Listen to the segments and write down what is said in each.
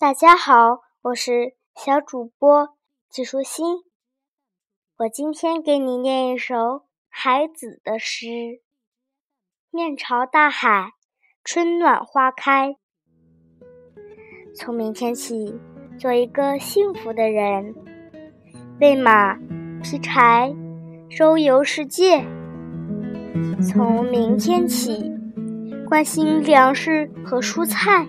大家好，我是小主播季舒心。我今天给你念一首海子的诗：面朝大海，春暖花开。从明天起，做一个幸福的人，喂马，劈柴，周游世界。从明天起，关心粮食和蔬菜。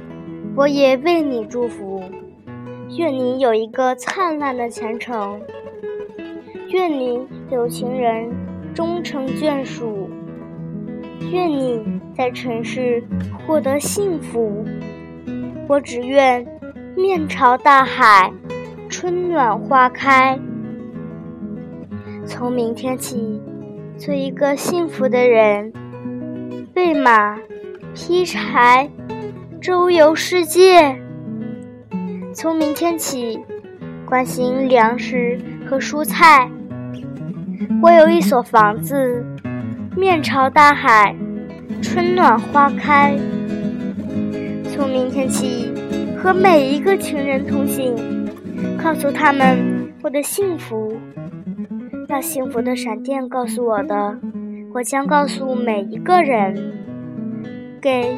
我也为你祝福，愿你有一个灿烂的前程，愿你有情人终成眷属，愿你在尘世获得幸福。我只愿面朝大海，春暖花开。从明天起，做一个幸福的人，喂马，劈柴。周游世界，从明天起，关心粮食和蔬菜。我有一所房子，面朝大海，春暖花开。从明天起，和每一个情人通信，告诉他们我的幸福。那幸福的闪电告诉我的，我将告诉每一个人。给。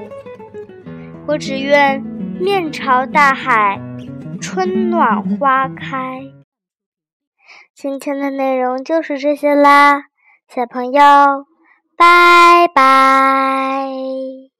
我只愿面朝大海，春暖花开。今天的内容就是这些啦，小朋友，拜拜。